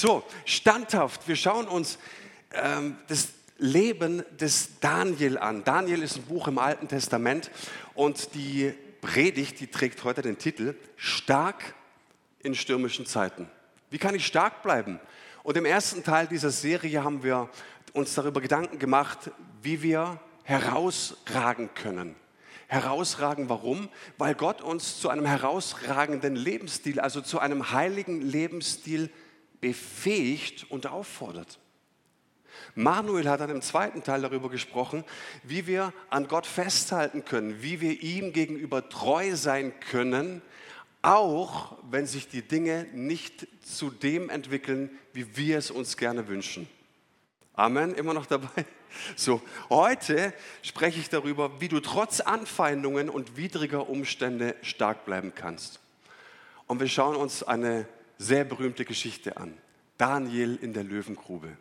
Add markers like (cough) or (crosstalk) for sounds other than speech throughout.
So, standhaft. Wir schauen uns ähm, das Leben des Daniel an. Daniel ist ein Buch im Alten Testament und die Predigt, die trägt heute den Titel Stark in stürmischen Zeiten. Wie kann ich stark bleiben? Und im ersten Teil dieser Serie haben wir uns darüber Gedanken gemacht, wie wir herausragen können. Herausragen, warum? Weil Gott uns zu einem herausragenden Lebensstil, also zu einem heiligen Lebensstil befähigt und auffordert. Manuel hat dann im zweiten Teil darüber gesprochen, wie wir an Gott festhalten können, wie wir ihm gegenüber treu sein können, auch wenn sich die Dinge nicht zu dem entwickeln, wie wir es uns gerne wünschen. Amen, immer noch dabei? (laughs) So, heute spreche ich darüber, wie du trotz Anfeindungen und widriger Umstände stark bleiben kannst. Und wir schauen uns eine sehr berühmte Geschichte an. Daniel in der Löwengrube.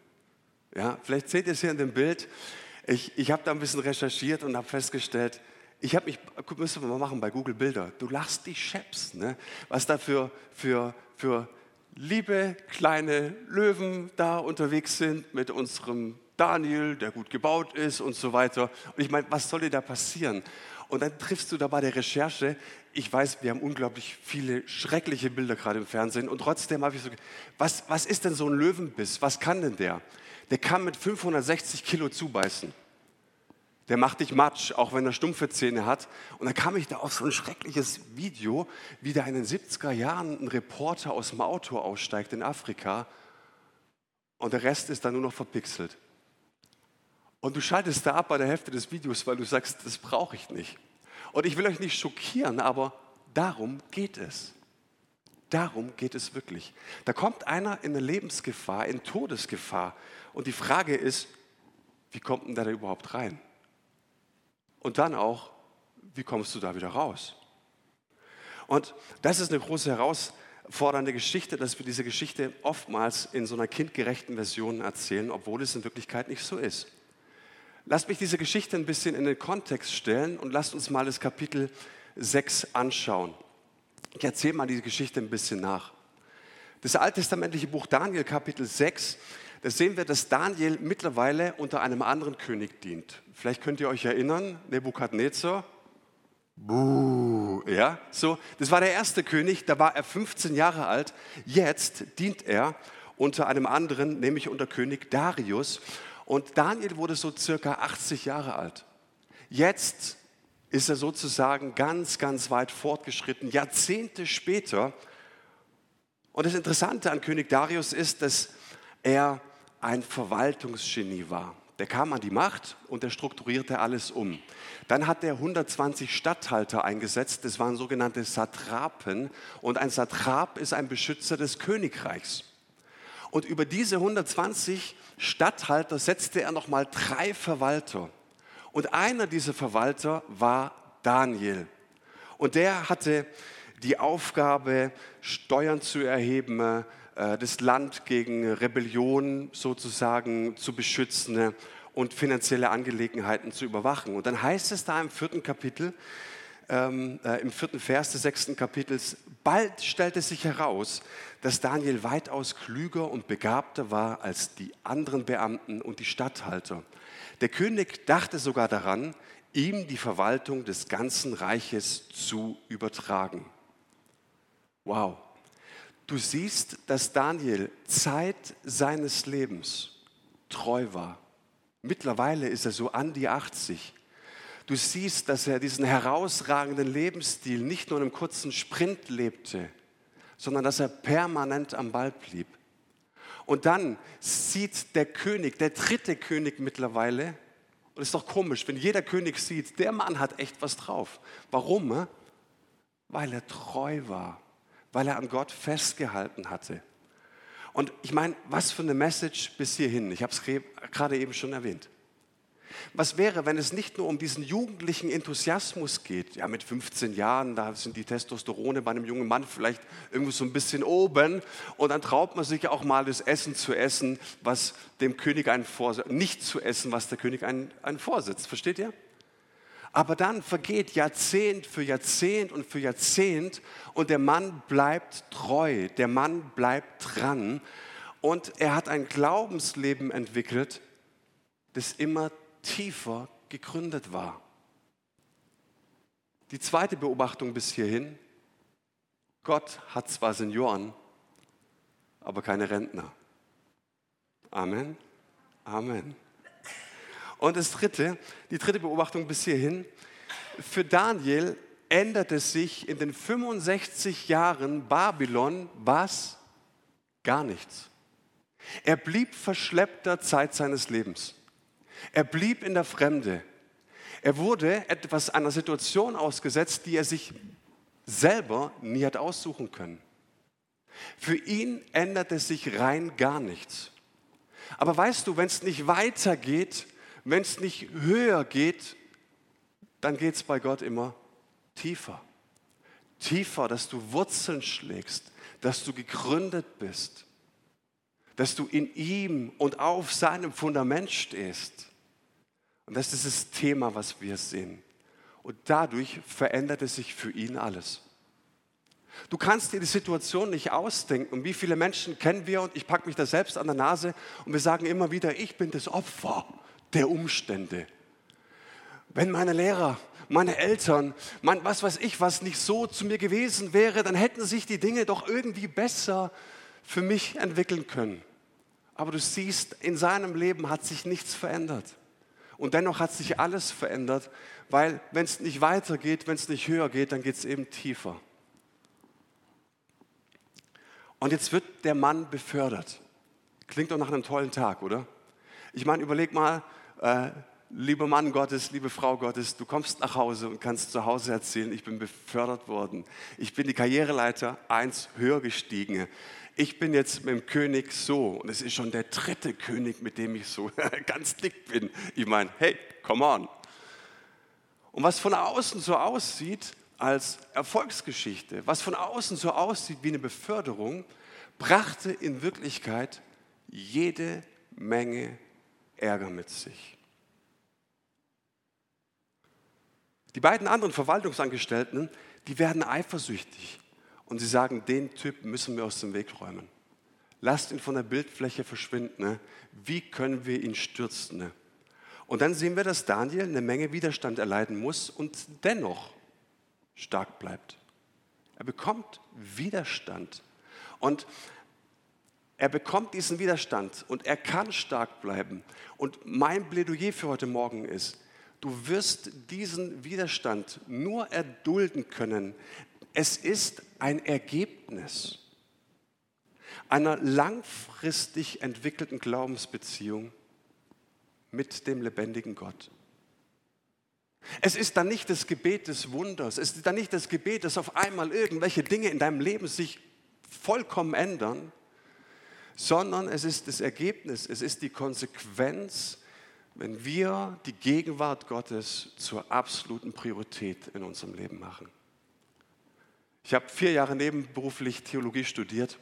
Ja, vielleicht seht ihr es hier in dem Bild. Ich, ich habe da ein bisschen recherchiert und habe festgestellt, ich habe mich, müssen wir mal machen bei Google Bilder, du lachst die Scheps, ne? was da für, für, für liebe kleine Löwen da unterwegs sind mit unserem Daniel, der gut gebaut ist und so weiter. Und ich meine, was soll dir da passieren? Und dann triffst du da bei der Recherche, ich weiß, wir haben unglaublich viele schreckliche Bilder gerade im Fernsehen und trotzdem habe ich so, was, was ist denn so ein Löwenbiss? Was kann denn der? Der kann mit 560 Kilo zubeißen. Der macht dich matsch, auch wenn er stumpfe Zähne hat. Und dann kam ich da auf so ein schreckliches Video, wie da in den 70er Jahren ein Reporter aus dem Auto aussteigt in Afrika und der Rest ist dann nur noch verpixelt. Und du schaltest da ab bei der Hälfte des Videos, weil du sagst, das brauche ich nicht. Und ich will euch nicht schockieren, aber darum geht es. Darum geht es wirklich. Da kommt einer in eine Lebensgefahr, in Todesgefahr. Und die Frage ist, wie kommt denn der da überhaupt rein? Und dann auch, wie kommst du da wieder raus? Und das ist eine große herausfordernde Geschichte, dass wir diese Geschichte oftmals in so einer kindgerechten Version erzählen, obwohl es in Wirklichkeit nicht so ist. Lasst mich diese Geschichte ein bisschen in den Kontext stellen und lasst uns mal das Kapitel 6 anschauen. Ich erzähle mal diese Geschichte ein bisschen nach. Das alttestamentliche Buch Daniel, Kapitel 6, da sehen wir, dass Daniel mittlerweile unter einem anderen König dient. Vielleicht könnt ihr euch erinnern, Nebukadnezar. Buh, ja, so, das war der erste König, da war er 15 Jahre alt. Jetzt dient er unter einem anderen, nämlich unter König Darius. Und Daniel wurde so circa 80 Jahre alt. Jetzt ist er sozusagen ganz, ganz weit fortgeschritten, Jahrzehnte später. Und das Interessante an König Darius ist, dass er ein Verwaltungsgenie war. Der kam an die Macht und er strukturierte alles um. Dann hat er 120 Statthalter eingesetzt, das waren sogenannte Satrapen. Und ein Satrap ist ein Beschützer des Königreichs. Und über diese 120 Statthalter setzte er nochmal drei Verwalter. Und einer dieser Verwalter war Daniel. Und der hatte die Aufgabe, Steuern zu erheben, äh, das Land gegen Rebellion sozusagen zu beschützen und finanzielle Angelegenheiten zu überwachen. Und dann heißt es da im vierten Kapitel, ähm, äh, im vierten Vers des sechsten Kapitels, bald stellte sich heraus, dass Daniel weitaus klüger und begabter war als die anderen Beamten und die Statthalter. Der König dachte sogar daran, ihm die Verwaltung des ganzen Reiches zu übertragen. Wow. Du siehst, dass Daniel Zeit seines Lebens treu war. Mittlerweile ist er so an die 80. Du siehst, dass er diesen herausragenden Lebensstil nicht nur in einem kurzen Sprint lebte, sondern dass er permanent am Ball blieb. Und dann sieht der König, der dritte König mittlerweile, und es ist doch komisch, wenn jeder König sieht, der Mann hat echt was drauf. Warum? Weil er treu war, weil er an Gott festgehalten hatte. Und ich meine, was für eine Message bis hierhin. Ich habe es gerade eben schon erwähnt. Was wäre, wenn es nicht nur um diesen jugendlichen Enthusiasmus geht? Ja, mit 15 Jahren, da sind die Testosterone bei einem jungen Mann vielleicht irgendwo so ein bisschen oben und dann traut man sich auch mal das Essen zu essen, was dem König einen vorsetzt, nicht zu essen, was der König einen, einen vorsetzt. Versteht ihr? Aber dann vergeht Jahrzehnt für Jahrzehnt und für Jahrzehnt und der Mann bleibt treu, der Mann bleibt dran Und er hat ein Glaubensleben entwickelt, das immer tiefer gegründet war. Die zweite Beobachtung bis hierhin, Gott hat zwar Senioren, aber keine Rentner. Amen. Amen. Und das dritte, die dritte Beobachtung bis hierhin, für Daniel änderte sich in den 65 Jahren Babylon was? Gar nichts. Er blieb verschleppter Zeit seines Lebens. Er blieb in der Fremde. Er wurde etwas einer Situation ausgesetzt, die er sich selber nie hat aussuchen können. Für ihn änderte sich rein gar nichts. Aber weißt du, wenn es nicht weitergeht, wenn es nicht höher geht, dann geht es bei Gott immer tiefer. Tiefer, dass du Wurzeln schlägst, dass du gegründet bist, dass du in ihm und auf seinem Fundament stehst. Und das ist das Thema, was wir sehen. Und dadurch veränderte sich für ihn alles. Du kannst dir die Situation nicht ausdenken. Und wie viele Menschen kennen wir, und ich packe mich da selbst an der Nase, und wir sagen immer wieder, ich bin das Opfer der Umstände. Wenn meine Lehrer, meine Eltern, mein, was weiß ich, was nicht so zu mir gewesen wäre, dann hätten sich die Dinge doch irgendwie besser für mich entwickeln können. Aber du siehst, in seinem Leben hat sich nichts verändert. Und dennoch hat sich alles verändert, weil wenn es nicht weitergeht, wenn es nicht höher geht, dann geht es eben tiefer. Und jetzt wird der Mann befördert. Klingt doch nach einem tollen Tag, oder? Ich meine, überleg mal, äh, lieber Mann Gottes, liebe Frau Gottes, du kommst nach Hause und kannst zu Hause erzählen, ich bin befördert worden. Ich bin die Karriereleiter eins höher gestiegen. Ich bin jetzt mit dem König so und es ist schon der dritte König, mit dem ich so (laughs) ganz dick bin. Ich meine, hey, come on. Und was von außen so aussieht als Erfolgsgeschichte, was von außen so aussieht wie eine Beförderung, brachte in Wirklichkeit jede Menge Ärger mit sich. Die beiden anderen Verwaltungsangestellten, die werden eifersüchtig und sie sagen, den Typ müssen wir aus dem Weg räumen. Lasst ihn von der Bildfläche verschwinden. Ne? Wie können wir ihn stürzen? Ne? Und dann sehen wir, dass Daniel eine Menge Widerstand erleiden muss und dennoch stark bleibt. Er bekommt Widerstand. Und er bekommt diesen Widerstand und er kann stark bleiben. Und mein Plädoyer für heute Morgen ist, du wirst diesen Widerstand nur erdulden können. Es ist ein Ergebnis einer langfristig entwickelten Glaubensbeziehung mit dem lebendigen Gott. Es ist dann nicht das Gebet des Wunders, es ist dann nicht das Gebet, dass auf einmal irgendwelche Dinge in deinem Leben sich vollkommen ändern, sondern es ist das Ergebnis, es ist die Konsequenz, wenn wir die Gegenwart Gottes zur absoluten Priorität in unserem Leben machen. Ich habe vier Jahre nebenberuflich Theologie studiert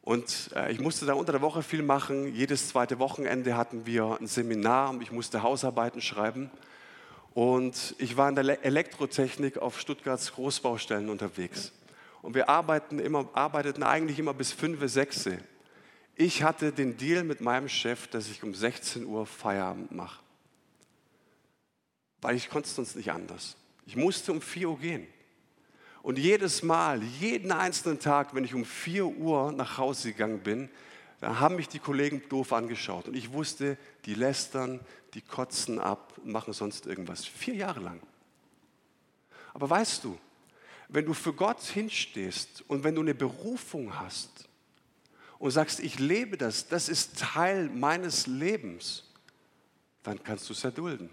und äh, ich musste da unter der Woche viel machen. Jedes zweite Wochenende hatten wir ein Seminar und ich musste Hausarbeiten schreiben. Und ich war in der Elektrotechnik auf Stuttgarts Großbaustellen unterwegs. Und wir arbeiten immer, arbeiteten eigentlich immer bis 5, 6. Ich hatte den Deal mit meinem Chef, dass ich um 16 Uhr Feierabend mache. Weil ich konnte sonst nicht anders. Ich musste um 4 Uhr gehen. Und jedes Mal, jeden einzelnen Tag, wenn ich um 4 Uhr nach Hause gegangen bin, da haben mich die Kollegen doof angeschaut. Und ich wusste, die lästern, die kotzen ab und machen sonst irgendwas. Vier Jahre lang. Aber weißt du, wenn du für Gott hinstehst und wenn du eine Berufung hast und sagst, ich lebe das, das ist Teil meines Lebens, dann kannst du es erdulden.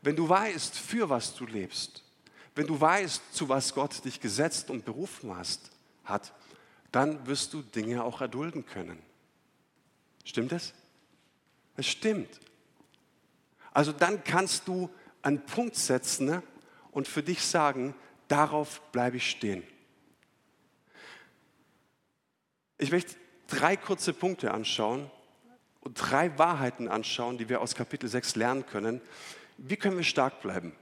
Wenn du weißt, für was du lebst, wenn du weißt, zu was Gott dich gesetzt und berufen hast, hat, dann wirst du Dinge auch erdulden können. Stimmt es? Es stimmt. Also dann kannst du einen Punkt setzen ne, und für dich sagen, Darauf bleibe ich stehen. Ich möchte drei kurze Punkte anschauen und drei Wahrheiten anschauen, die wir aus Kapitel 6 lernen können. Wie können wir stark bleiben?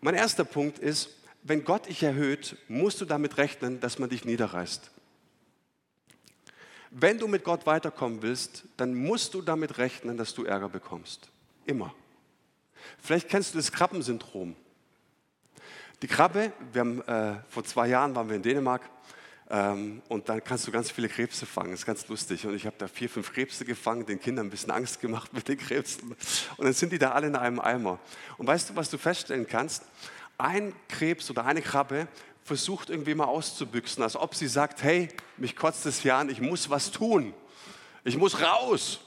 Mein erster Punkt ist, wenn Gott dich erhöht, musst du damit rechnen, dass man dich niederreißt. Wenn du mit Gott weiterkommen willst, dann musst du damit rechnen, dass du Ärger bekommst. Immer. Vielleicht kennst du das Krabbensyndrom. Die Krabbe, wir haben, äh, vor zwei Jahren waren wir in Dänemark und dann kannst du ganz viele Krebse fangen. Das ist ganz lustig. Und ich habe da vier, fünf Krebse gefangen, den Kindern ein bisschen Angst gemacht mit den Krebsen. Und dann sind die da alle in einem Eimer. Und weißt du, was du feststellen kannst? Ein Krebs oder eine Krabbe versucht irgendwie mal auszubüchsen, als ob sie sagt, hey, mich kotzt es hier an, ich muss was tun. Ich muss raus.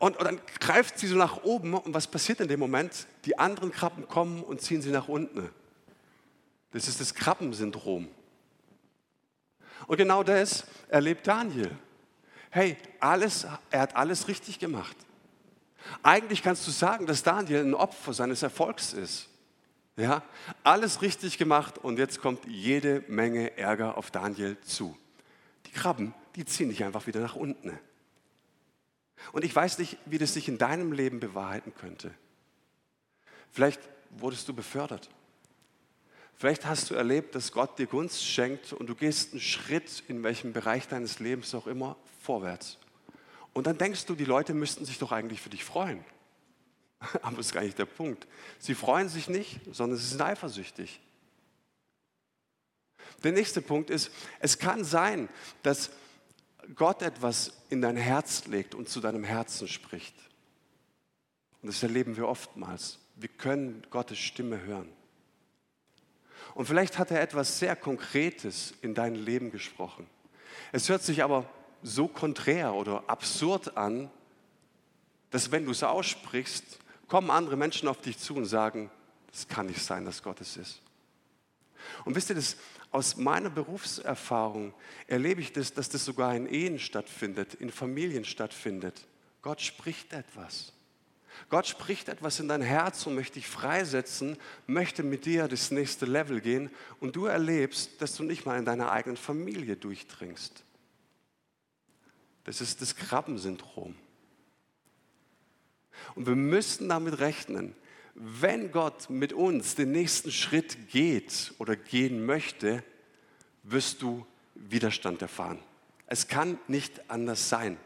Und, und, dann greift sie so nach oben und was passiert in dem Moment? Die anderen Krabben kommen und ziehen sie nach unten. Das ist das Krabbensyndrom. Und genau das erlebt Daniel. Hey, alles, er hat alles richtig gemacht. Eigentlich kannst du sagen, dass Daniel ein Opfer seines Erfolgs ist. Ja, alles richtig gemacht und jetzt kommt jede Menge Ärger auf Daniel zu. Die Krabben, die ziehen dich einfach wieder nach unten. Und ich weiß nicht, wie das sich in deinem Leben bewahrheiten könnte. Vielleicht wurdest du befördert. Vielleicht hast du erlebt, dass Gott dir Gunst schenkt und du gehst einen Schritt in welchem Bereich deines Lebens auch immer vorwärts. Und dann denkst du, die Leute müssten sich doch eigentlich für dich freuen. (laughs) Aber das ist gar nicht der Punkt. Sie freuen sich nicht, sondern sie sind eifersüchtig. Der nächste Punkt ist, es kann sein, dass Gott etwas in dein Herz legt und zu deinem Herzen spricht. Und das erleben wir oftmals. Wir können Gottes Stimme hören. Und vielleicht hat er etwas sehr Konkretes in dein Leben gesprochen. Es hört sich aber so konträr oder absurd an, dass wenn du es aussprichst, kommen andere Menschen auf dich zu und sagen, das kann nicht sein, dass Gott es ist. Und wisst ihr, das, aus meiner Berufserfahrung erlebe ich das, dass das sogar in Ehen stattfindet, in Familien stattfindet. Gott spricht etwas. Gott spricht etwas in dein Herz und möchte dich freisetzen, möchte mit dir das nächste Level gehen und du erlebst, dass du nicht mal in deiner eigenen Familie durchdringst. Das ist das Krabbensyndrom. Und wir müssen damit rechnen, wenn Gott mit uns den nächsten Schritt geht oder gehen möchte, wirst du Widerstand erfahren. Es kann nicht anders sein.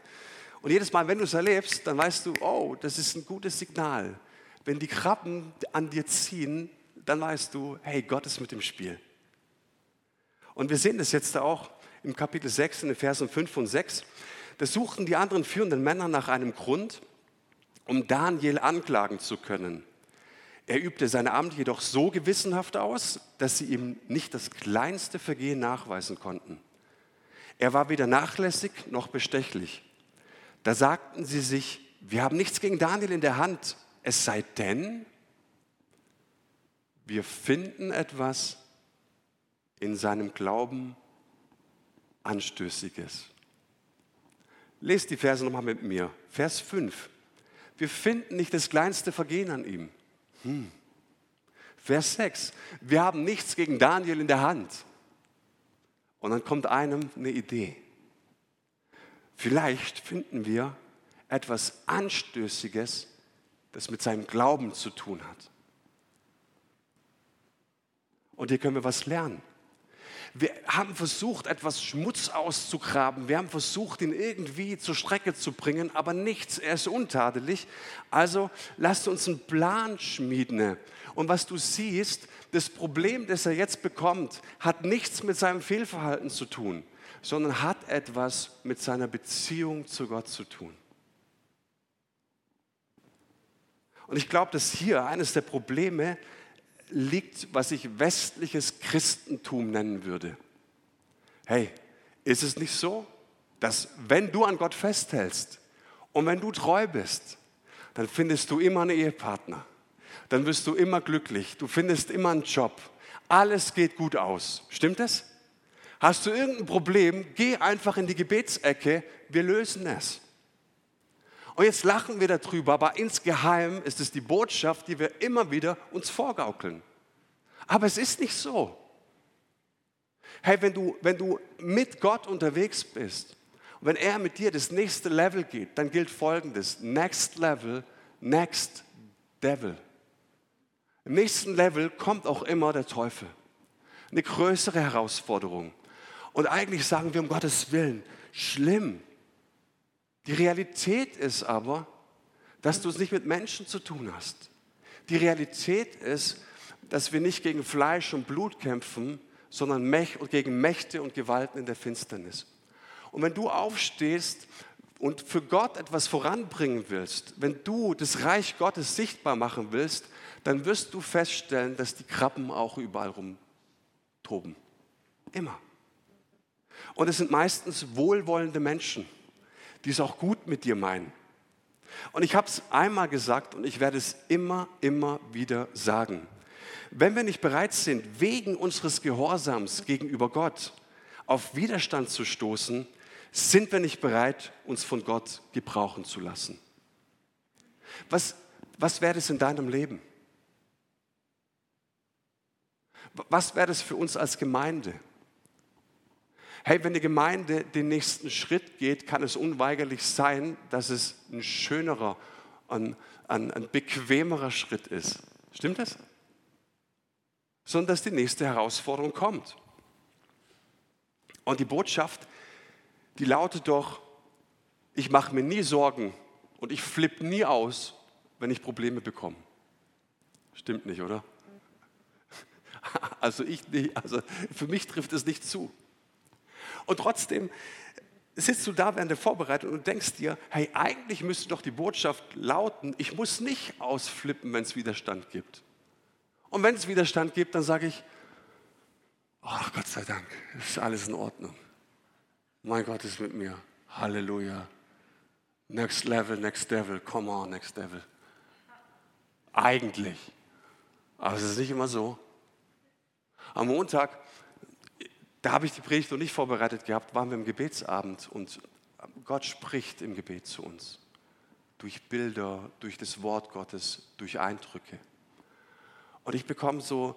Und jedes Mal, wenn du es erlebst, dann weißt du, oh, das ist ein gutes Signal. Wenn die Krabben an dir ziehen, dann weißt du, hey, Gott ist mit dem Spiel. Und wir sehen das jetzt auch im Kapitel 6, in den Versen 5 und 6. Da suchten die anderen führenden Männer nach einem Grund, um Daniel anklagen zu können. Er übte sein Amt jedoch so gewissenhaft aus, dass sie ihm nicht das kleinste Vergehen nachweisen konnten. Er war weder nachlässig noch bestechlich. Da sagten sie sich, wir haben nichts gegen Daniel in der Hand, es sei denn, wir finden etwas in seinem Glauben Anstößiges. Lest die Verse nochmal mit mir. Vers 5. Wir finden nicht das kleinste Vergehen an ihm. Hm. Vers 6. Wir haben nichts gegen Daniel in der Hand. Und dann kommt einem eine Idee. Vielleicht finden wir etwas Anstößiges, das mit seinem Glauben zu tun hat. Und hier können wir was lernen. Wir haben versucht, etwas Schmutz auszugraben. Wir haben versucht, ihn irgendwie zur Strecke zu bringen, aber nichts. Er ist untadelig. Also lasst uns einen Plan schmieden. Und was du siehst, das Problem, das er jetzt bekommt, hat nichts mit seinem Fehlverhalten zu tun sondern hat etwas mit seiner Beziehung zu Gott zu tun. Und ich glaube, dass hier eines der Probleme liegt, was ich westliches Christentum nennen würde. Hey, ist es nicht so, dass wenn du an Gott festhältst und wenn du treu bist, dann findest du immer einen Ehepartner, dann wirst du immer glücklich, du findest immer einen Job, alles geht gut aus. Stimmt das? Hast du irgendein Problem, geh einfach in die Gebetsecke, wir lösen es. Und jetzt lachen wir darüber, aber insgeheim ist es die Botschaft, die wir immer wieder uns vorgaukeln. Aber es ist nicht so. Hey, wenn du, wenn du mit Gott unterwegs bist und wenn er mit dir das nächste Level geht, dann gilt folgendes: Next Level, Next Devil. Im nächsten Level kommt auch immer der Teufel. Eine größere Herausforderung. Und eigentlich sagen wir um Gottes Willen, schlimm, Die Realität ist aber, dass du es nicht mit Menschen zu tun hast. Die Realität ist, dass wir nicht gegen Fleisch und Blut kämpfen, sondern gegen Mächte und Gewalten in der Finsternis. Und wenn du aufstehst und für Gott etwas voranbringen willst, wenn du das Reich Gottes sichtbar machen willst, dann wirst du feststellen, dass die Krabben auch überall rumtoben. Immer. Und es sind meistens wohlwollende Menschen, die es auch gut mit dir meinen. Und ich habe es einmal gesagt und ich werde es immer, immer wieder sagen. Wenn wir nicht bereit sind, wegen unseres Gehorsams gegenüber Gott auf Widerstand zu stoßen, sind wir nicht bereit, uns von Gott gebrauchen zu lassen. Was, was wäre es in deinem Leben? Was wäre es für uns als Gemeinde? Hey, wenn die Gemeinde den nächsten Schritt geht, kann es unweigerlich sein, dass es ein schönerer, ein, ein, ein bequemerer Schritt ist. Stimmt das? Sondern dass die nächste Herausforderung kommt. Und die Botschaft, die lautet doch, ich mache mir nie Sorgen und ich flippe nie aus, wenn ich Probleme bekomme. Stimmt nicht, oder? (laughs) Also ich also für mich trifft es nicht zu. Und trotzdem sitzt du da während der Vorbereitung und denkst dir, hey, eigentlich müsste doch die Botschaft lauten, ich muss nicht ausflippen, wenn es Widerstand gibt. Und wenn es Widerstand gibt, dann sage ich, oh Gott sei Dank, ist alles in Ordnung. Mein Gott ist mit mir. Halleluja. Next level, next devil, come on, next devil. Eigentlich. Aber es ist nicht immer so. Am Montag da habe ich die Predigt noch nicht vorbereitet gehabt, waren wir im Gebetsabend und Gott spricht im Gebet zu uns. Durch Bilder, durch das Wort Gottes, durch Eindrücke. Und ich bekomme so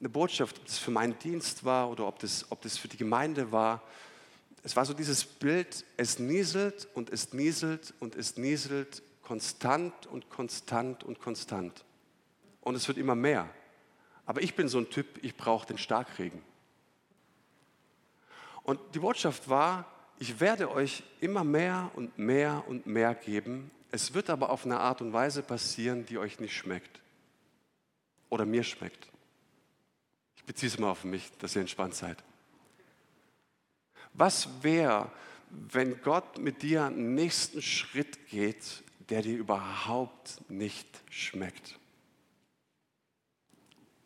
eine Botschaft, ob das für meinen Dienst war oder ob das, ob das für die Gemeinde war. Es war so dieses Bild, es nieselt und es nieselt und es nieselt konstant und konstant und konstant. Und es wird immer mehr. Aber ich bin so ein Typ, ich brauche den Starkregen. Und die Botschaft war, ich werde euch immer mehr und mehr und mehr geben. Es wird aber auf eine Art und Weise passieren, die euch nicht schmeckt. Oder mir schmeckt. Ich beziehe es mal auf mich, dass ihr entspannt seid. Was wäre, wenn Gott mit dir einen nächsten Schritt geht, der dir überhaupt nicht schmeckt?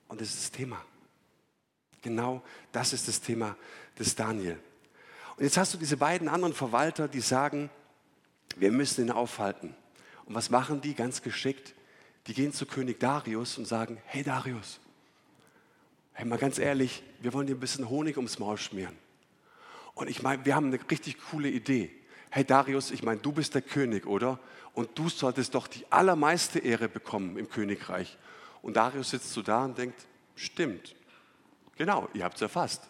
Und das ist das Thema. Genau das ist das Thema des Daniel. Und jetzt hast du diese beiden anderen Verwalter, die sagen, wir müssen ihn aufhalten. Und was machen die ganz geschickt? Die gehen zu König Darius und sagen, hey Darius, hey mal ganz ehrlich, wir wollen dir ein bisschen Honig ums Maul schmieren. Und ich meine, wir haben eine richtig coole Idee. Hey Darius, ich meine, du bist der König, oder? Und du solltest doch die allermeiste Ehre bekommen im Königreich. Und Darius sitzt so da und denkt, stimmt, genau, ihr habt es erfasst.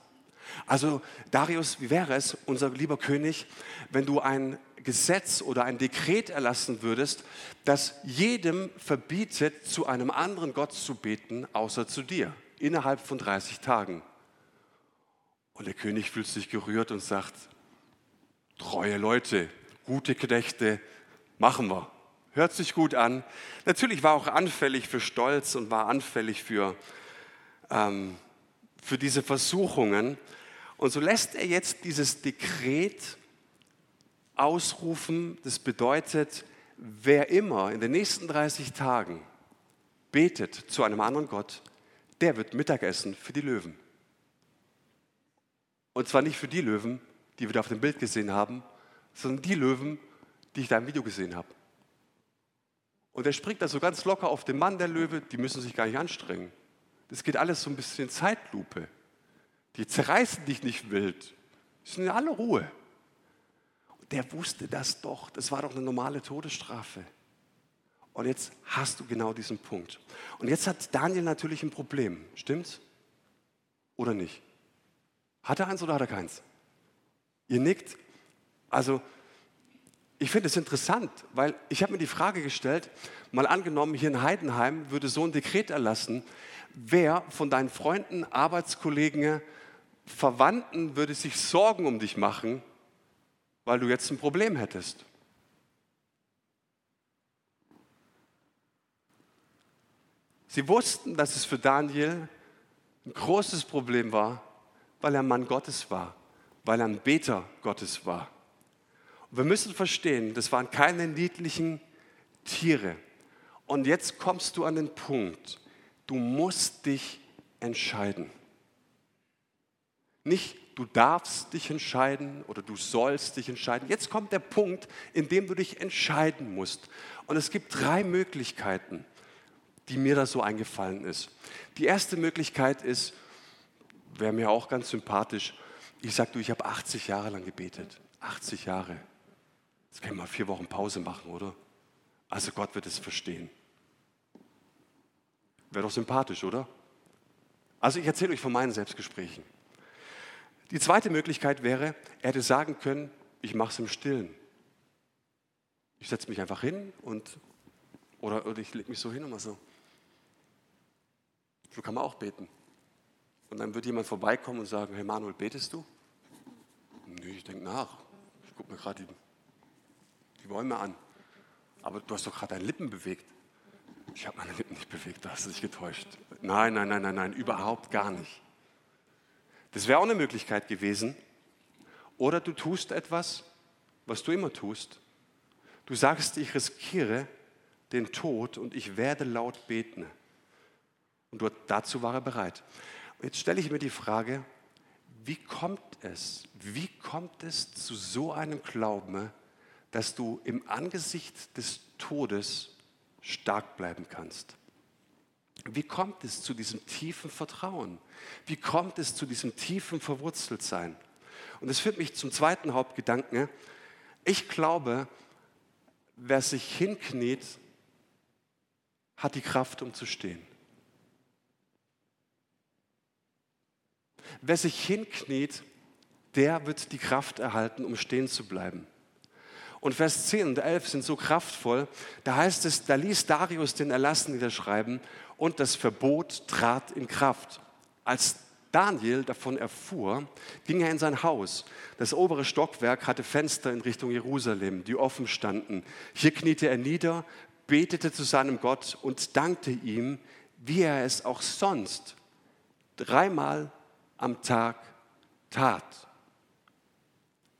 Also Darius, wie wäre es, unser lieber König, wenn du ein Gesetz oder ein Dekret erlassen würdest, das jedem verbietet, zu einem anderen Gott zu beten, außer zu dir, innerhalb von 30 Tagen. Und der König fühlt sich gerührt und sagt, treue Leute, gute Knechte, machen wir. Hört sich gut an. Natürlich war auch anfällig für Stolz und war anfällig für, ähm, für diese Versuchungen. Und so lässt er jetzt dieses Dekret ausrufen. Das bedeutet, wer immer in den nächsten 30 Tagen betet zu einem anderen Gott, der wird Mittagessen für die Löwen. Und zwar nicht für die Löwen, die wir da auf dem Bild gesehen haben, sondern die Löwen, die ich da im Video gesehen habe. Und er springt da so ganz locker auf den Mann der Löwe, die müssen sich gar nicht anstrengen. Das geht alles so ein bisschen Zeitlupe. Die zerreißen dich nicht wild. Die sind in aller Ruhe. Und der wusste das doch. Das war doch eine normale Todesstrafe. Und jetzt hast du genau diesen Punkt. Und jetzt hat Daniel natürlich ein Problem. Stimmt's? Oder nicht? Hat er eins oder hat er keins? Ihr nickt. Also, ich finde es interessant, weil ich habe mir die Frage gestellt, mal angenommen, hier in Heidenheim würde so ein Dekret erlassen, wer von deinen Freunden, Arbeitskollegen, Verwandten würde sich Sorgen um dich machen, weil du jetzt ein Problem hättest. Sie wussten, dass es für Daniel ein großes Problem war, weil er Mann Gottes war, weil er ein Beter Gottes war. Und wir müssen verstehen, das waren keine niedlichen Tiere. Und jetzt kommst du an den Punkt, du musst dich entscheiden. Nicht du darfst dich entscheiden oder du sollst dich entscheiden. Jetzt kommt der Punkt, in dem du dich entscheiden musst. Und es gibt drei Möglichkeiten, die mir da so eingefallen ist. Die erste Möglichkeit ist, wäre mir auch ganz sympathisch, ich sage du, ich habe 80 Jahre lang gebetet. 80 Jahre. Jetzt können wir mal vier Wochen Pause machen, oder? Also Gott wird es verstehen. Wäre doch sympathisch, oder? Also ich erzähle euch von meinen Selbstgesprächen. Die zweite Möglichkeit wäre, er hätte sagen können, ich mache es im Stillen. Ich setze mich einfach hin und, oder, oder ich lege mich so hin und mal so. So kann man auch beten. Und dann wird jemand vorbeikommen und sagen, hey Manuel, betest du? Nee, ich denke nach. Ich gucke mir gerade die, die Bäume an. Aber du hast doch gerade deine Lippen bewegt. Ich habe meine Lippen nicht bewegt, da hast du dich getäuscht. Nein, nein, nein, nein, nein, überhaupt gar nicht. Das wäre auch eine Möglichkeit gewesen. Oder du tust etwas, was du immer tust. Du sagst, ich riskiere den Tod und ich werde laut beten. Und dazu war er bereit. Und jetzt stelle ich mir die Frage, wie kommt es, wie kommt es zu so einem Glauben, dass du im Angesicht des Todes stark bleiben kannst? Wie kommt es zu diesem tiefen Vertrauen? Wie kommt es zu diesem tiefen Verwurzeltsein? Und das führt mich zum zweiten Hauptgedanken. Ich glaube, wer sich hinkniet, hat die Kraft, um zu stehen. Wer sich hinkniet, der wird die Kraft erhalten, um stehen zu bleiben. Und Vers 10 und 11 sind so kraftvoll. Da heißt es, da ließ Darius den Erlass niederschreiben und das Verbot trat in Kraft. Als Daniel davon erfuhr, ging er in sein Haus. Das obere Stockwerk hatte Fenster in Richtung Jerusalem, die offen standen. Hier kniete er nieder, betete zu seinem Gott und dankte ihm, wie er es auch sonst dreimal am Tag tat.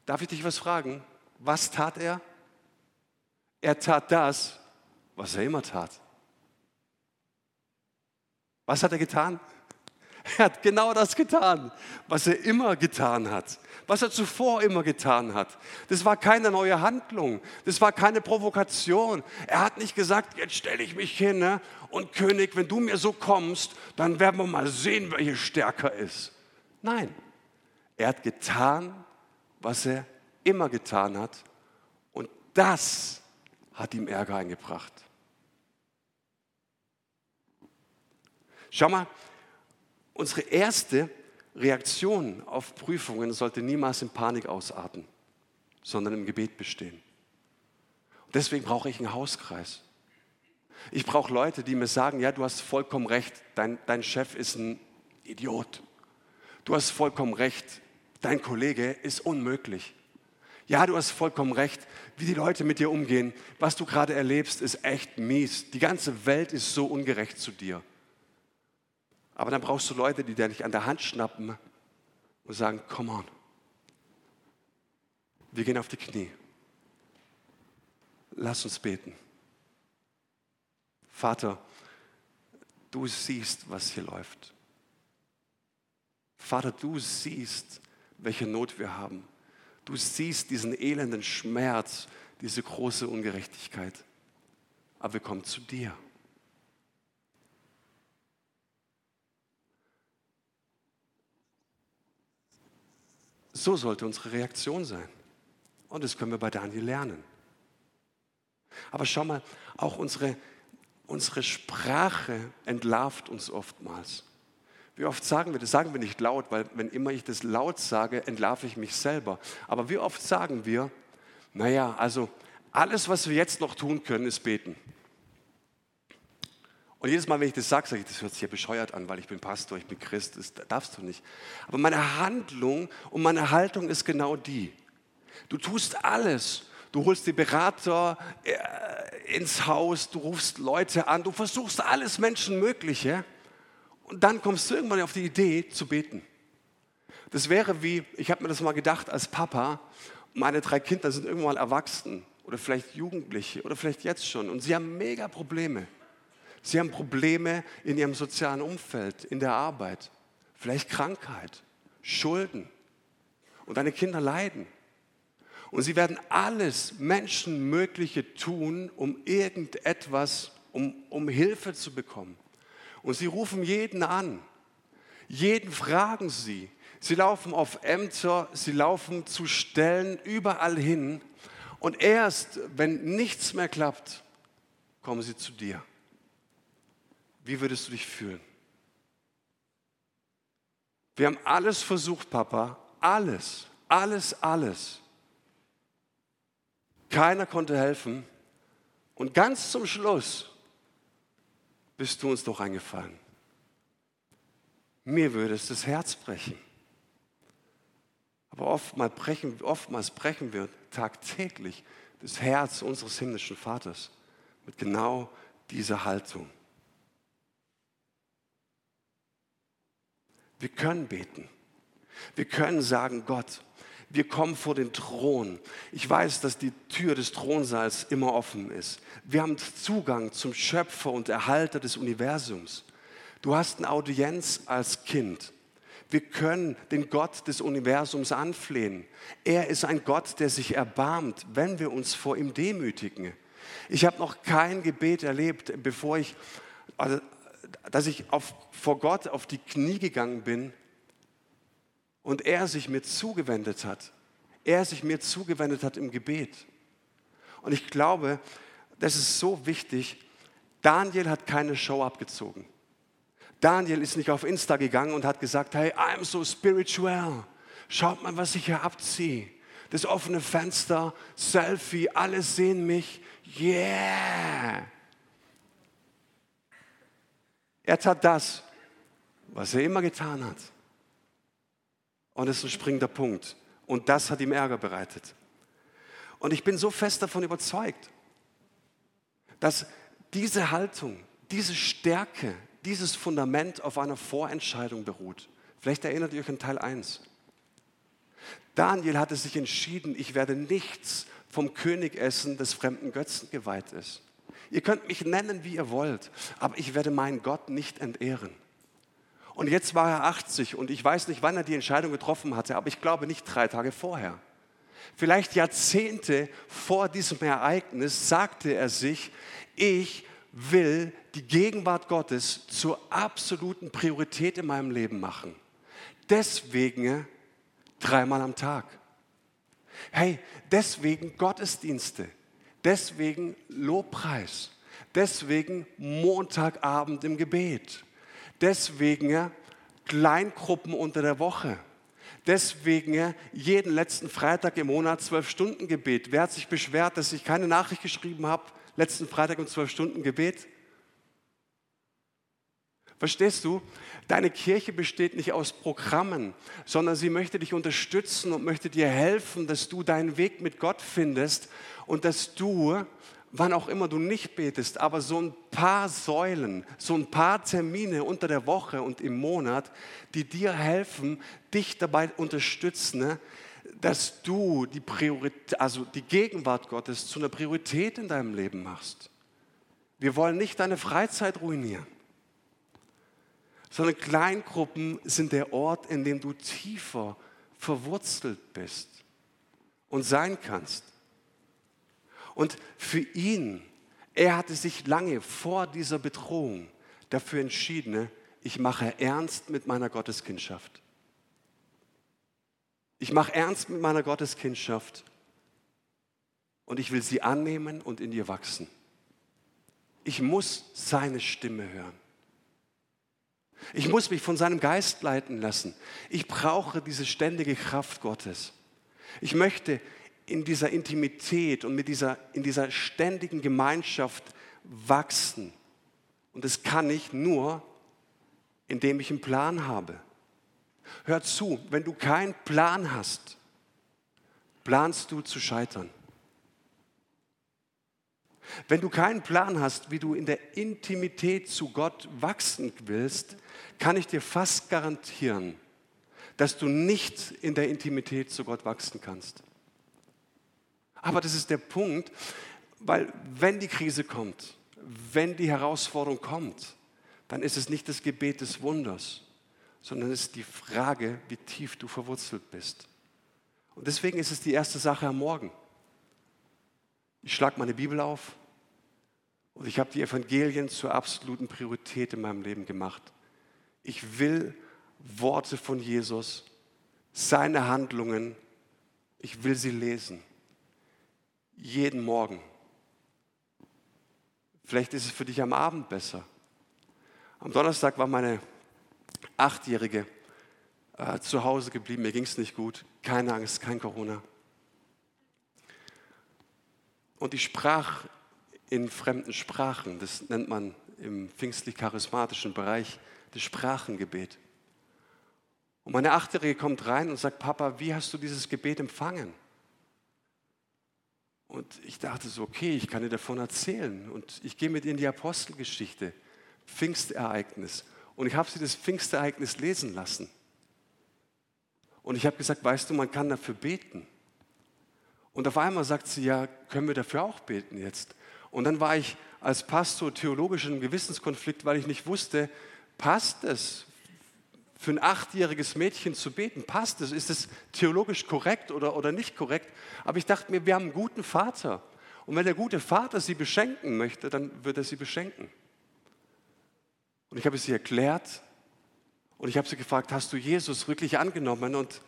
Darf ich dich was fragen? Was tat er? Er tat das, was er immer tat. Was hat er getan? Er hat genau das getan, was er immer getan hat, was er zuvor immer getan hat. Das war keine neue Handlung, das war keine Provokation. Er hat nicht gesagt, jetzt stelle ich mich hin ne? und König, wenn du mir so kommst, dann werden wir mal sehen, wer hier stärker ist. Nein, er hat getan, was er immer getan hat und das hat ihm Ärger eingebracht. Schau mal, unsere erste Reaktion auf Prüfungen sollte niemals in Panik ausarten, sondern im Gebet bestehen. Deswegen brauche ich einen Hauskreis. Ich brauche Leute, die mir sagen, ja, du hast vollkommen recht, dein, dein Chef ist ein Idiot. Du hast vollkommen recht, dein Kollege ist unmöglich. Ja, du hast vollkommen recht, wie die Leute mit dir umgehen. Was du gerade erlebst, ist echt mies. Die ganze Welt ist so ungerecht zu dir. Aber dann brauchst du Leute, die dich an der Hand schnappen und sagen, come on. Wir gehen auf die Knie. Lass uns beten. Vater, du siehst, was hier läuft. Vater, du siehst, welche Not wir haben. Du siehst diesen elenden Schmerz, diese große Ungerechtigkeit. Aber wir kommen zu dir. So sollte unsere Reaktion sein. Und das können wir bei Daniel lernen. Aber schau mal, auch unsere, unsere Sprache entlarvt uns oftmals. Wie oft sagen wir das? Sagen wir nicht laut, weil wenn immer ich das laut sage, entlarve ich mich selber. Aber wie oft sagen wir, naja, also alles, was wir jetzt noch tun können, ist beten. Und jedes Mal, wenn ich das sage, sage ich, das hört sich ja bescheuert an, weil ich bin Pastor, ich bin Christ, das darfst du nicht. Aber meine Handlung und meine Haltung ist genau die. Du tust alles. Du holst die Berater, äh, ins Haus, du rufst Leute an, du versuchst alles Menschenmögliche und dann kommst du irgendwann auf die Idee zu beten. Das wäre wie, ich habe mir das mal gedacht als Papa, meine drei Kinder sind irgendwann erwachsen oder vielleicht Jugendliche oder vielleicht jetzt schon und sie haben mega Probleme. Sie haben Probleme in ihrem sozialen Umfeld, in der Arbeit, vielleicht Krankheit, Schulden und deine Kinder leiden. Und sie werden alles Menschenmögliche tun, um irgendetwas, um, um Hilfe zu bekommen. Und sie rufen jeden an. Jeden fragen sie. Sie laufen auf Ämter, sie laufen zu Stellen, überall hin. Und erst, wenn nichts mehr klappt, kommen sie zu dir. Wie würdest du dich fühlen? Wir haben alles versucht, Papa. Alles, alles, alles. Keiner konnte helfen. Und ganz zum Schluss bist du uns doch eingefallen. Mir würde es das Herz brechen. Aber oftmals brechen, oftmals brechen wir tagtäglich das Herz unseres himmlischen Vaters mit genau dieser Haltung. Wir können beten. Wir können sagen, Gott, wir kommen vor den Thron. Ich weiß, dass die Tür des Thronsaals immer offen ist. Wir haben Zugang zum Schöpfer und Erhalter des Universums. Du hast eine Audienz als Kind. Wir können den Gott des Universums anflehen. Er ist ein Gott, der sich erbarmt, wenn wir uns vor ihm demütigen. Ich habe noch kein Gebet erlebt, bevor ich, also, dass ich auf, vor Gott auf die Knie gegangen bin und er sich mir zugewendet hat. Er sich mir zugewendet hat im Gebet. Und ich glaube, das ist so wichtig. Daniel hat keine Show abgezogen. Daniel ist nicht auf Insta gegangen und hat gesagt, hey, I'm so spiritual. Schaut mal, was ich hier abziehe. Das offene Fenster, Selfie, alle sehen mich. Yeah. Er tat das, was er immer getan hat. Und das ist ein springender Punkt. Und das hat ihm Ärger bereitet. Und ich bin so fest davon überzeugt, dass diese Haltung, diese Stärke, dieses Fundament auf einer Vorentscheidung beruht. Vielleicht erinnert ihr euch an Teil 1. Daniel hatte sich entschieden, ich werde nichts vom König essen, des fremden Götzen geweiht ist. Ihr könnt mich nennen, wie ihr wollt, aber ich werde meinen Gott nicht entehren. Und jetzt war er 80 und ich weiß nicht, wann er die Entscheidung getroffen hatte, aber ich glaube nicht drei Tage vorher. Vielleicht Jahrzehnte vor diesem Ereignis sagte er sich, ich will die Gegenwart Gottes zur absoluten Priorität in meinem Leben machen. Deswegen dreimal am Tag. Hey, deswegen Gottesdienste, deswegen Lobpreis, deswegen Montagabend im Gebet Deswegen Kleingruppen unter der Woche. Deswegen jeden letzten Freitag im Monat zwölf Stunden Gebet. Wer hat sich beschwert, dass ich keine Nachricht geschrieben habe, letzten Freitag um zwölf Stunden Gebet? Verstehst du? Deine Kirche besteht nicht aus Programmen, sondern sie möchte dich unterstützen und möchte dir helfen, dass du deinen Weg mit Gott findest und dass du wann auch immer du nicht betest, aber so ein paar Säulen, so ein paar Termine unter der Woche und im Monat, die dir helfen, dich dabei unterstützen, ne, dass du die, Priorität, also die Gegenwart Gottes zu einer Priorität in deinem Leben machst. Wir wollen nicht deine Freizeit ruinieren, sondern Kleingruppen sind der Ort, in dem du tiefer verwurzelt bist und sein kannst. Und für ihn, er hatte sich lange vor dieser Bedrohung dafür entschieden, ne, ich mache ernst mit meiner Gotteskindschaft. Ich mache ernst mit meiner Gotteskindschaft und ich will sie annehmen und in ihr wachsen. Ich muss seine Stimme hören. Ich muss mich von seinem Geist leiten lassen. Ich brauche diese ständige Kraft Gottes. Ich möchte in dieser Intimität und mit dieser, in dieser ständigen Gemeinschaft wachsen. Und das kann ich nur, indem ich einen Plan habe. Hör zu, wenn du keinen Plan hast, planst du zu scheitern. Wenn du keinen Plan hast, wie du in der Intimität zu Gott wachsen willst, kann ich dir fast garantieren, dass du nicht in der Intimität zu Gott wachsen kannst. Aber das ist der Punkt, weil wenn die Krise kommt, wenn die Herausforderung kommt, dann ist es nicht das Gebet des Wunders, sondern es ist die Frage, wie tief du verwurzelt bist. Und deswegen ist es die erste Sache am Morgen. Ich schlage meine Bibel auf und ich habe die Evangelien zur absoluten Priorität in meinem Leben gemacht. Ich will Worte von Jesus, seine Handlungen, ich will sie lesen. Jeden Morgen. Vielleicht ist es für dich am Abend besser. Am Donnerstag war meine Achtjährige äh, zu Hause geblieben. Mir ging es nicht gut. Keine Angst, kein Corona. Und ich sprach in fremden Sprachen. Das nennt man im pfingstlich-charismatischen Bereich das Sprachengebet. Und meine Achtjährige kommt rein und sagt, Papa, wie hast du dieses Gebet empfangen? Und ich dachte so, okay, ich kann dir davon erzählen. Und ich gehe mit ihr in die Apostelgeschichte, Pfingstereignis. Und ich habe sie das Pfingstereignis lesen lassen. Und ich habe gesagt, weißt du, man kann dafür beten. Und auf einmal sagt sie, ja, können wir dafür auch beten jetzt? Und dann war ich als Pastor theologisch in einem Gewissenskonflikt, weil ich nicht wusste, passt es für ein achtjähriges Mädchen zu beten? Passt es? Ist es theologisch korrekt oder, oder nicht korrekt? Aber ich dachte mir, wir haben einen guten Vater. Und wenn der gute Vater sie beschenken möchte, dann wird er sie beschenken. Und ich habe ihr erklärt und ich habe sie gefragt, hast du Jesus wirklich angenommen? Und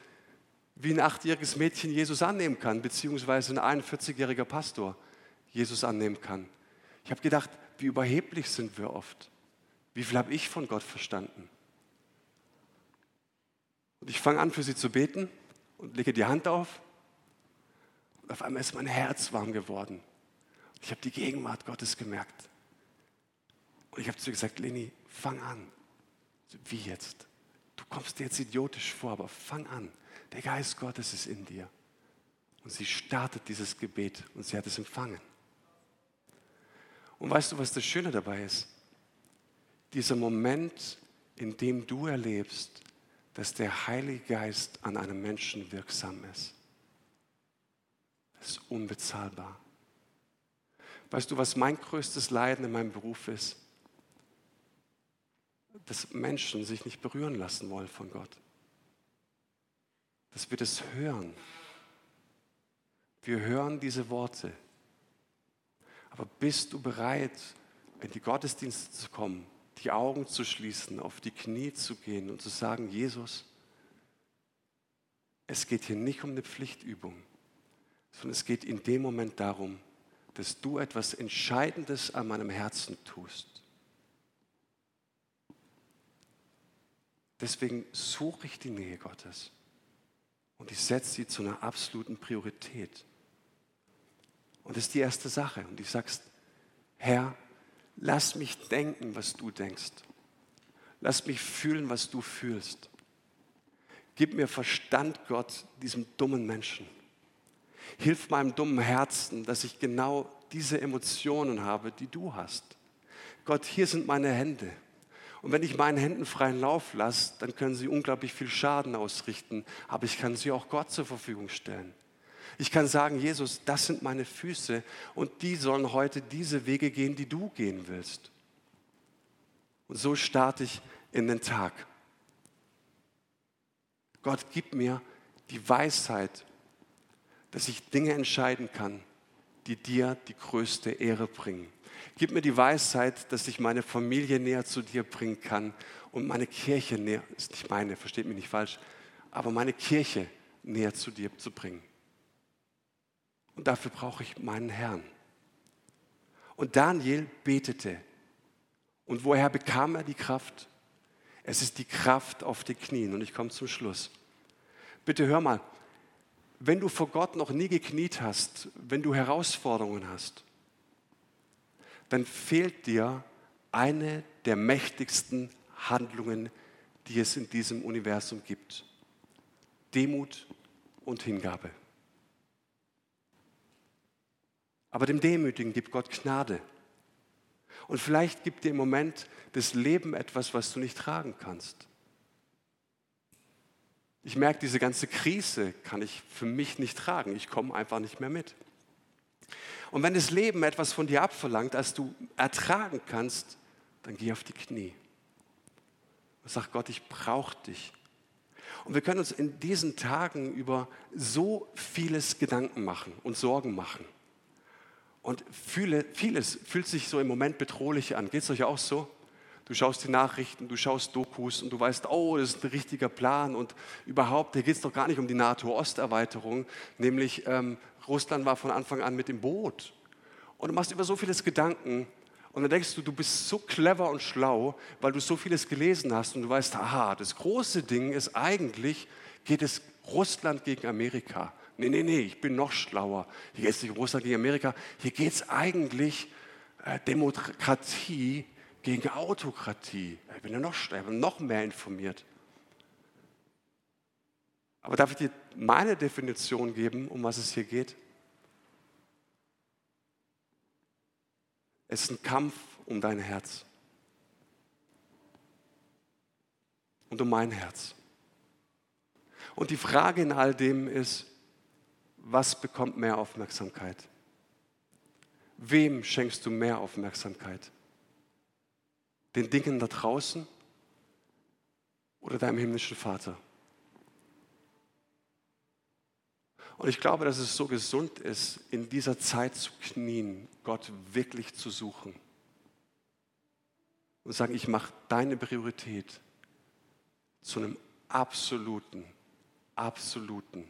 wie ein achtjähriges Mädchen Jesus annehmen kann, beziehungsweise ein 41-jähriger Pastor Jesus annehmen kann. Ich habe gedacht, wie überheblich sind wir oft. Wie viel habe ich von Gott verstanden? Und ich fange an, für sie zu beten und lege die Hand auf. Und auf einmal ist mein Herz warm geworden. Ich habe die Gegenwart Gottes gemerkt. Und ich habe zu ihr gesagt, Leni, fang an. Wie jetzt? Du kommst dir jetzt idiotisch vor, aber fang an. Der Geist Gottes ist in dir. Und sie startet dieses Gebet und sie hat es empfangen. Und weißt du, was das Schöne dabei ist? Dieser Moment, in dem du erlebst, dass der Heilige Geist an einem Menschen wirksam ist. Das ist unbezahlbar. Weißt du, was mein größtes Leiden in meinem Beruf ist? Dass Menschen sich nicht berühren lassen wollen von Gott. Dass wir das hören. Wir hören diese Worte. Aber bist du bereit, in die Gottesdienste zu kommen die Augen zu schließen, auf die Knie zu gehen und zu sagen, Jesus, es geht hier nicht um eine Pflichtübung, sondern es geht in dem Moment darum, dass du etwas Entscheidendes an meinem Herzen tust. Deswegen suche ich die Nähe Gottes und ich setze sie zu einer absoluten Priorität. Und das ist die erste Sache. Und ich sagst, Herr, Lass mich denken, was du denkst. Lass mich fühlen, was du fühlst. Gib mir Verstand, Gott, diesem dummen Menschen. Hilf meinem dummen Herzen, dass ich genau diese Emotionen habe, die du hast. Gott, hier sind meine Hände. Und wenn ich meinen Händen freien Lauf lasse, dann können sie unglaublich viel Schaden ausrichten. Aber ich kann sie auch Gott zur Verfügung stellen. Ich kann sagen, Jesus, das sind meine Füße und die sollen heute diese Wege gehen, die du gehen willst. Und so starte ich in den Tag. Gott, gib mir die Weisheit, dass ich Dinge entscheiden kann, die dir die größte Ehre bringen. Gib mir die Weisheit, dass ich meine Familie näher zu dir bringen kann und meine Kirche näher, ist nicht meine, versteht mich nicht falsch, aber meine Kirche näher zu dir zu bringen. Und dafür brauche ich meinen Herrn. Und Daniel betete. Und woher bekam er die Kraft? Es ist die Kraft auf den Knien. Und ich komme zum Schluss. Bitte hör mal, wenn du vor Gott noch nie gekniet hast, wenn du Herausforderungen hast, dann fehlt dir eine der mächtigsten Handlungen, die es in diesem Universum gibt. Demut und Hingabe. Aber dem Demütigen gibt Gott Gnade. Und vielleicht gibt dir im Moment das Leben etwas, was du nicht tragen kannst. Ich merke, diese ganze Krise kann ich für mich nicht tragen. Ich komme einfach nicht mehr mit. Und wenn das Leben etwas von dir abverlangt, als du ertragen kannst, dann geh auf die Knie. Und sag Gott, ich brauche dich. Und wir können uns in diesen Tagen über so vieles Gedanken machen und Sorgen machen. Und viele, vieles fühlt sich so im Moment bedrohlich an. Geht es euch auch so? Du schaust die Nachrichten, du schaust Dokus und du weißt, oh, das ist ein richtiger Plan und überhaupt, hier geht es doch gar nicht um die NATO-Osterweiterung, nämlich ähm, Russland war von Anfang an mit im Boot. Und du machst über so vieles Gedanken und dann denkst du, du bist so clever und schlau, weil du so vieles gelesen hast und du weißt, aha, das große Ding ist eigentlich, geht es Russland gegen Amerika. Nee, nee, nee, ich bin noch schlauer. Hier geht es nicht Russland gegen Amerika, hier geht es eigentlich äh, Demokratie gegen Autokratie. Ich bin ja noch, ich bin noch mehr informiert. Aber darf ich dir meine Definition geben, um was es hier geht? Es ist ein Kampf um dein Herz. Und um mein Herz. Und die Frage in all dem ist, was bekommt mehr Aufmerksamkeit? Wem schenkst du mehr Aufmerksamkeit? Den Dingen da draußen oder deinem himmlischen Vater? Und ich glaube, dass es so gesund ist, in dieser Zeit zu knien, Gott wirklich zu suchen. Und sagen, ich mache deine Priorität zu einem absoluten, absoluten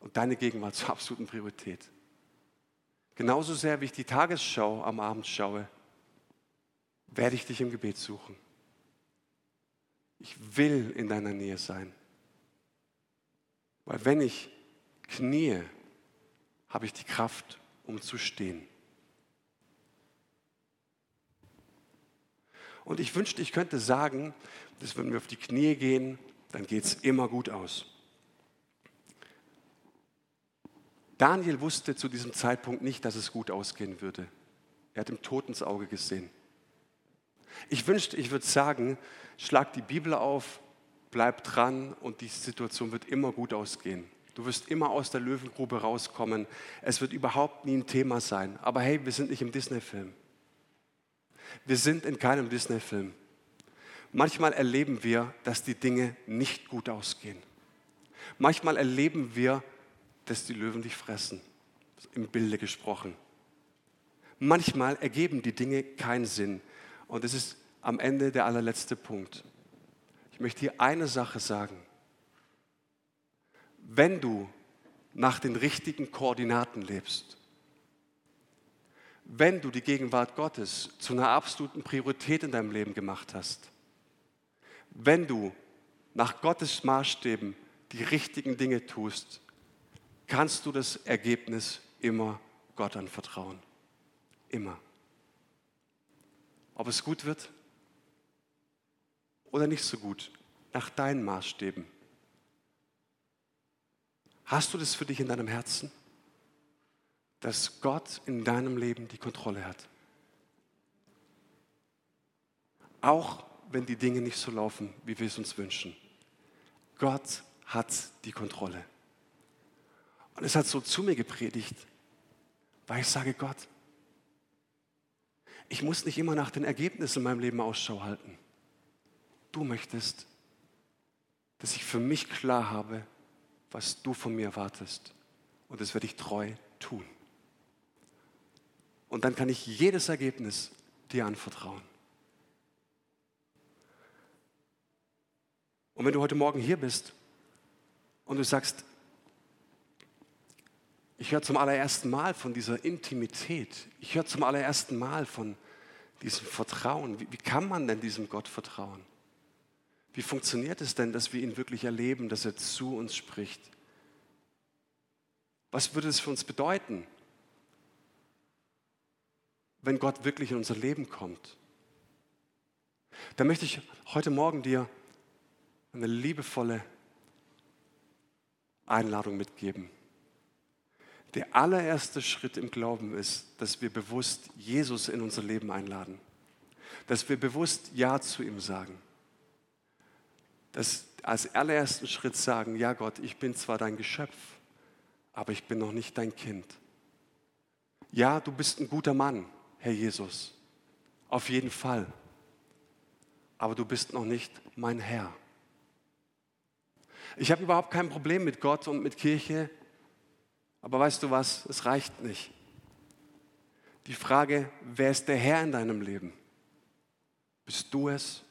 und deine Gegenwart zur absoluten Priorität. Genauso sehr, wie ich die Tagesschau am Abend schaue, werde ich dich im Gebet suchen. Ich will in deiner Nähe sein. Weil wenn ich knie, habe ich die Kraft, um zu stehen. Und ich wünschte, ich könnte sagen, dass wenn wir auf die Knie gehen, dann geht es immer gut aus. Daniel wusste zu diesem Zeitpunkt nicht, dass es gut ausgehen würde. Er hat im Tod ins Auge gesehen. Ich wünschte, ich würde sagen, schlag die Bibel auf, bleib dran und die Situation wird immer gut ausgehen. Du wirst immer aus der Löwengrube rauskommen. Es wird überhaupt nie ein Thema sein. Aber hey, wir sind nicht im Disney-Film. Wir sind in keinem Disney-Film. Manchmal erleben wir, dass die Dinge nicht gut ausgehen. Manchmal erleben wir, dass die Löwen dich fressen, im Bilde gesprochen. Manchmal ergeben die Dinge keinen Sinn. Und das ist am Ende der allerletzte Punkt. Ich möchte hier eine Sache sagen wenn du nach den richtigen Koordinaten lebst, wenn du die Gegenwart Gottes zu einer absoluten Priorität in deinem Leben gemacht hast, wenn du nach Gottes Maßstäben die richtigen Dinge tust, kannst du das Ergebnis immer Gott anvertrauen. Immer. Ob es gut wird oder nicht so gut, nach deinen Maßstäben. Hast du das für dich in deinem Herzen? Dass Gott in deinem Leben die Kontrolle hat. Auch wenn die Dinge nicht so laufen, wie wir es uns wünschen. Gott hat die Kontrolle. Und es hat so zu mir gepredigt, weil ich sage, Gott, ich muss nicht immer nach den Ergebnissen in meinem Leben Ausschau halten. Du möchtest, dass ich für mich klar habe, was du von mir erwartest. Und das werde ich treu tun. Und dann kann ich jedes Ergebnis dir anvertrauen. Und wenn du heute Morgen hier bist und du sagst, ich höre zum allerersten Mal von dieser Intimität, ich höre zum allerersten Mal von diesem Vertrauen, wie, wie kann man denn diesem Gott vertrauen? Wie funktioniert es denn, dass wir ihn wirklich erleben, dass er zu uns spricht? Was würde es für uns bedeuten, wenn Gott wirklich in unser Leben kommt? Da möchte ich heute Morgen dir eine liebevolle Einladung mitgeben. Der allererste Schritt im Glauben ist, dass wir bewusst Jesus in unser Leben einladen. Dass wir bewusst Ja zu ihm sagen. Dass als allerersten Schritt sagen, ja Gott, ich bin zwar dein Geschöpf, aber ich bin noch nicht dein Kind. Ja, du bist ein guter Mann, Herr Jesus. Auf jeden Fall. Aber du bist noch nicht mein Herr. Ich habe überhaupt kein Problem mit Gott und mit Kirche, aber weißt du was, es reicht nicht. Die Frage, wer ist der Herr in deinem Leben? Bist du es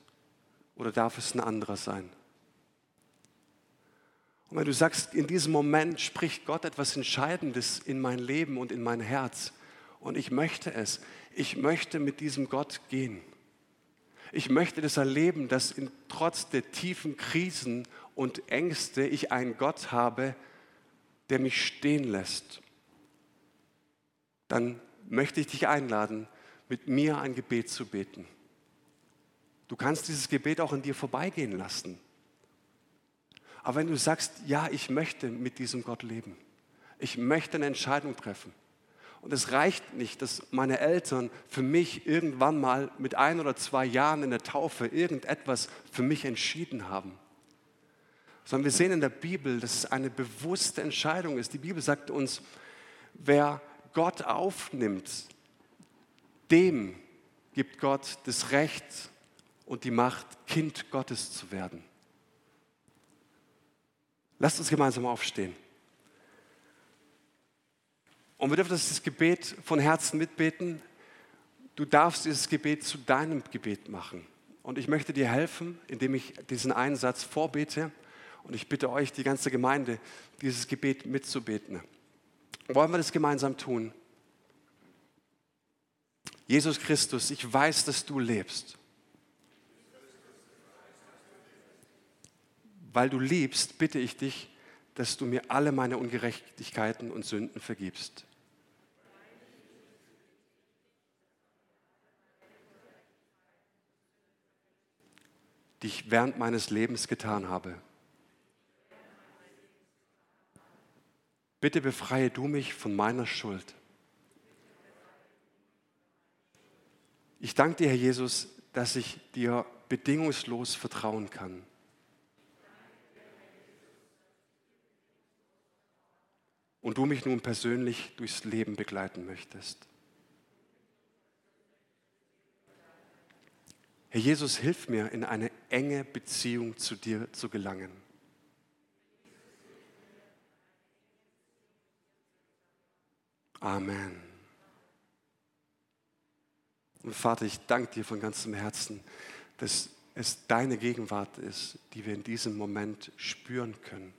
oder darf es ein anderer sein? Und wenn du sagst, in diesem Moment spricht Gott etwas Entscheidendes in mein Leben und in mein Herz und ich möchte es, ich möchte mit diesem Gott gehen. Ich möchte das erleben, dass in, trotz der tiefen Krisen und Ängste ich einen Gott habe, der mich stehen lässt. Dann möchte ich dich einladen, mit mir ein Gebet zu beten. Du kannst dieses Gebet auch an dir vorbeigehen lassen. Aber wenn du sagst, ja, ich möchte mit diesem Gott leben, ich möchte eine Entscheidung treffen. Und es reicht nicht, dass meine Eltern für mich irgendwann mal mit ein oder zwei Jahren in der Taufe irgendetwas für mich entschieden haben. Sondern wir sehen in der Bibel, dass es eine bewusste Entscheidung ist. Die Bibel sagt uns, wer Gott aufnimmt, dem gibt Gott das Recht und die Macht, Kind Gottes zu werden. Lasst uns gemeinsam aufstehen. Und wir dürfen das Gebet von Herzen mitbeten. Du darfst dieses Gebet zu deinem Gebet machen. Und ich möchte dir helfen, indem ich diesen einen Satz vorbete. Und ich bitte euch, die ganze Gemeinde, dieses Gebet mitzubeten. Wollen wir das gemeinsam tun? Jesus Christus, ich weiß, dass du lebst. Weil du liebst, bitte ich dich, dass du mir alle meine Ungerechtigkeiten und Sünden vergibst. die ich während meines Lebens getan habe. Bitte befreie du mich von meiner Schuld. Ich danke dir, Herr Jesus, dass ich dir bedingungslos vertrauen kann. und du mich nun persönlich durchs Leben begleiten möchtest. Herr Jesus, hilf mir, in eine enge Beziehung zu dir zu gelangen. Amen. Und Vater, ich danke dir von ganzem Herzen, dass es deine Gegenwart ist, die wir in diesem Moment spüren können.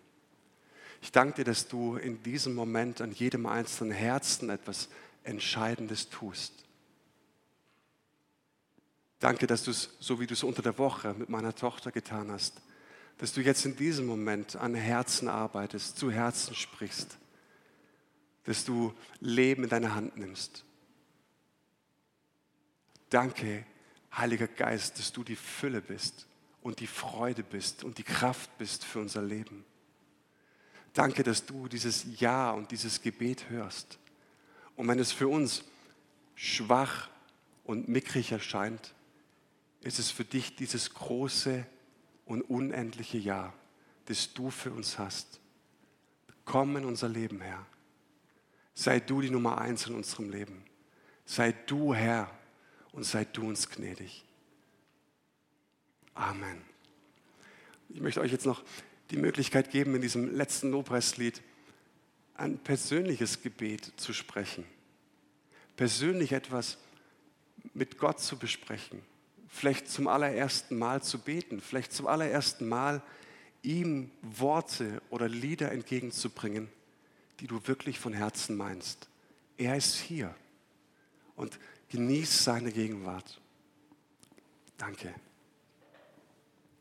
Ich danke dir, dass du in diesem Moment an jedem einzelnen Herzen etwas Entscheidendes tust. Danke, dass du es, so wie du es unter der Woche mit meiner Tochter getan hast, dass du jetzt in diesem Moment an Herzen arbeitest, zu Herzen sprichst, dass du Leben in deine Hand nimmst. Danke, Heiliger Geist, dass du die Fülle bist und die Freude bist und die Kraft bist für unser Leben. Danke, dass du dieses Ja und dieses Gebet hörst. Und wenn es für uns schwach und mickrig erscheint, ist es für dich dieses große und unendliche Ja, das du für uns hast. Komm in unser Leben, Herr. Sei du die Nummer eins in unserem Leben. Sei du Herr und sei du uns gnädig. Amen. Ich möchte euch jetzt noch die Möglichkeit geben, in diesem letzten Lobpreislied ein persönliches Gebet zu sprechen. Persönlich etwas mit Gott zu besprechen. Vielleicht zum allerersten Mal zu beten. Vielleicht zum allerersten Mal ihm Worte oder Lieder entgegenzubringen, die du wirklich von Herzen meinst. Er ist hier und genieß seine Gegenwart. Danke.